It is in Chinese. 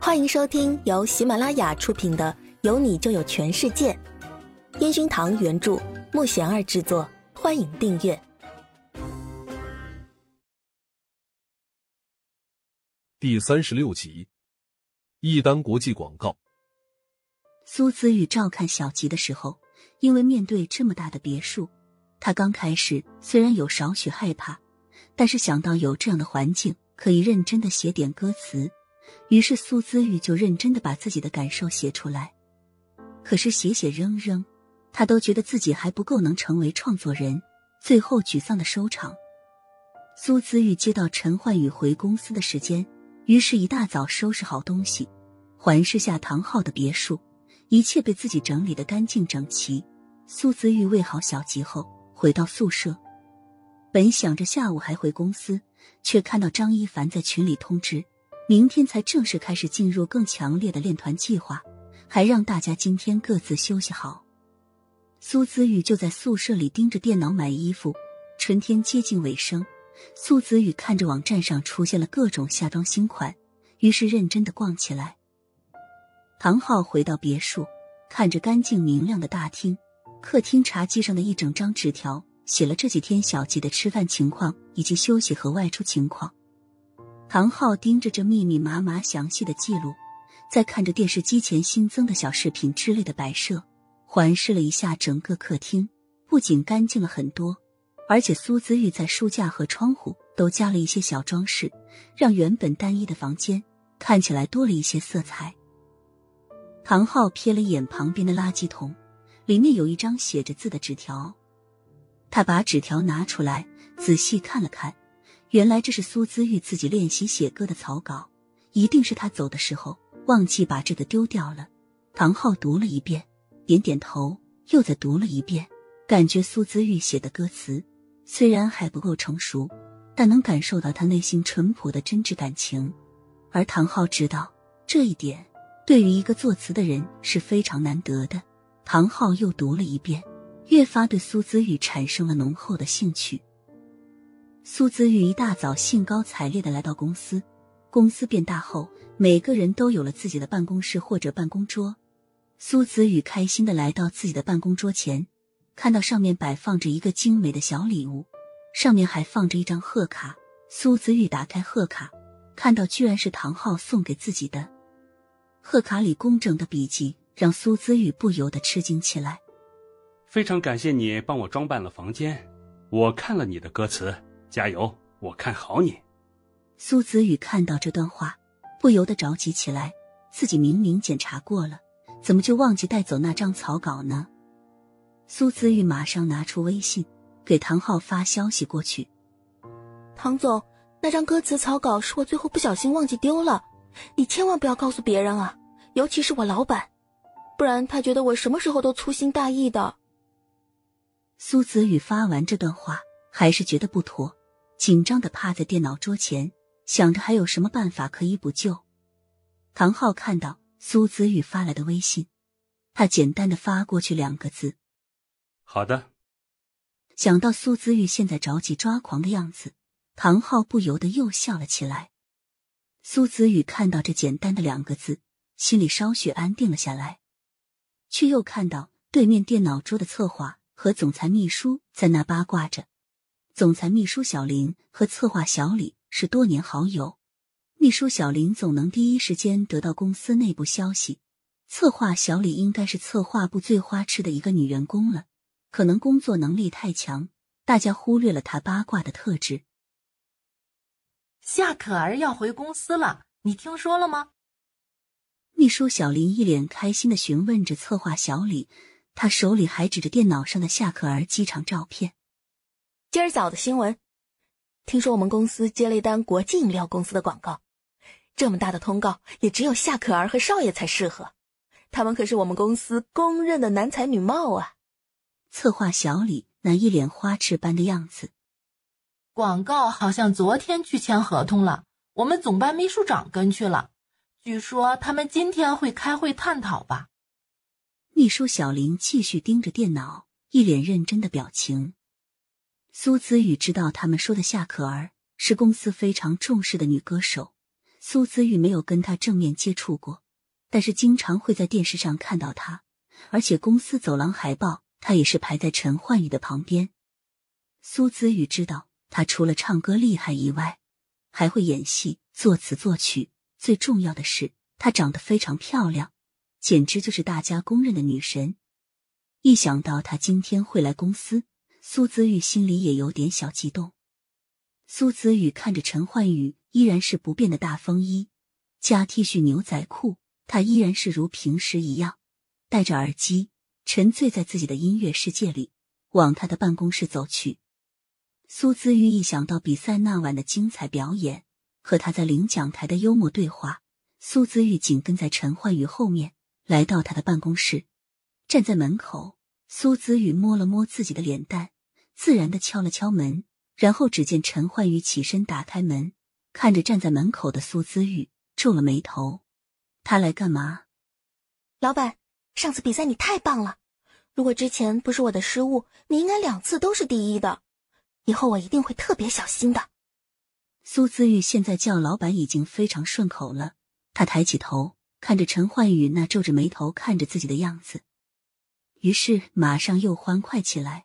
欢迎收听由喜马拉雅出品的《有你就有全世界》，烟熏堂原著，木贤儿制作。欢迎订阅第三十六集。一单国际广告。苏子宇照看小吉的时候，因为面对这么大的别墅，他刚开始虽然有少许害怕，但是想到有这样的环境，可以认真的写点歌词。于是苏姿玉就认真的把自己的感受写出来，可是写写扔扔，他都觉得自己还不够能成为创作人，最后沮丧的收场。苏姿玉接到陈焕宇回公司的时间，于是一大早收拾好东西，环视下唐昊的别墅，一切被自己整理的干净整齐。苏姿玉喂好小吉后，回到宿舍，本想着下午还回公司，却看到张一凡在群里通知。明天才正式开始进入更强烈的练团计划，还让大家今天各自休息好。苏子宇就在宿舍里盯着电脑买衣服。春天接近尾声，苏子宇看着网站上出现了各种夏装新款，于是认真的逛起来。唐昊回到别墅，看着干净明亮的大厅，客厅茶几上的一整张纸条，写了这几天小吉的吃饭情况以及休息和外出情况。唐昊盯着这密密麻麻详细的记录，再看着电视机前新增的小视频之类的摆设，环视了一下整个客厅，不仅干净了很多，而且苏姿玉在书架和窗户都加了一些小装饰，让原本单一的房间看起来多了一些色彩。唐昊瞥了眼旁边的垃圾桶，里面有一张写着字的纸条，他把纸条拿出来仔细看了看。原来这是苏姿玉自己练习写歌的草稿，一定是他走的时候忘记把这个丢掉了。唐昊读了一遍，点点头，又再读了一遍，感觉苏姿玉写的歌词虽然还不够成熟，但能感受到他内心淳朴的真挚感情。而唐昊知道这一点，对于一个作词的人是非常难得的。唐昊又读了一遍，越发对苏姿玉产生了浓厚的兴趣。苏子玉一大早兴高采烈的来到公司。公司变大后，每个人都有了自己的办公室或者办公桌。苏子玉开心的来到自己的办公桌前，看到上面摆放着一个精美的小礼物，上面还放着一张贺卡。苏子玉打开贺卡，看到居然是唐昊送给自己的。贺卡里工整的笔迹让苏子玉不由得吃惊起来。非常感谢你帮我装扮了房间，我看了你的歌词。加油！我看好你。苏子宇看到这段话，不由得着急起来。自己明明检查过了，怎么就忘记带走那张草稿呢？苏子玉马上拿出微信，给唐昊发消息过去：“唐总，那张歌词草稿是我最后不小心忘记丢了，你千万不要告诉别人啊，尤其是我老板，不然他觉得我什么时候都粗心大意的。”苏子宇发完这段话，还是觉得不妥。紧张的趴在电脑桌前，想着还有什么办法可以补救。唐昊看到苏子玉发来的微信，他简单的发过去两个字：“好的。”想到苏子玉现在着急抓狂的样子，唐昊不由得又笑了起来。苏子玉看到这简单的两个字，心里稍许安定了下来，却又看到对面电脑桌的策划和总裁秘书在那八卦着。总裁秘书小林和策划小李是多年好友，秘书小林总能第一时间得到公司内部消息，策划小李应该是策划部最花痴的一个女员工了，可能工作能力太强，大家忽略了她八卦的特质。夏可儿要回公司了，你听说了吗？秘书小林一脸开心的询问着策划小李，他手里还指着电脑上的夏可儿机场照片。今儿早的新闻，听说我们公司接了一单国际饮料公司的广告，这么大的通告也只有夏可儿和少爷才适合，他们可是我们公司公认的男才女貌啊！策划小李那一脸花痴般的样子，广告好像昨天去签合同了，我们总办秘书长跟去了，据说他们今天会开会探讨吧。秘书小林继续盯着电脑，一脸认真的表情。苏子宇知道他们说的夏可儿是公司非常重视的女歌手，苏子玉没有跟他正面接触过，但是经常会在电视上看到他，而且公司走廊海报他也是排在陈焕宇的旁边。苏子玉知道他除了唱歌厉害以外，还会演戏、作词作曲，最重要的是她长得非常漂亮，简直就是大家公认的女神。一想到她今天会来公司，苏子玉心里也有点小激动。苏子玉看着陈焕宇，依然是不变的大风衣加 T 恤牛仔裤，他依然是如平时一样戴着耳机，沉醉在自己的音乐世界里，往他的办公室走去。苏子玉一想到比赛那晚的精彩表演和他在领奖台的幽默对话，苏子玉紧跟在陈焕宇后面来到他的办公室，站在门口。苏子宇摸了摸自己的脸蛋，自然的敲了敲门。然后只见陈焕宇起身打开门，看着站在门口的苏姿玉，皱了眉头。他来干嘛？老板，上次比赛你太棒了！如果之前不是我的失误，你应该两次都是第一的。以后我一定会特别小心的。苏姿玉现在叫老板已经非常顺口了。他抬起头，看着陈焕宇那皱着眉头看着自己的样子，于是马上又欢快起来。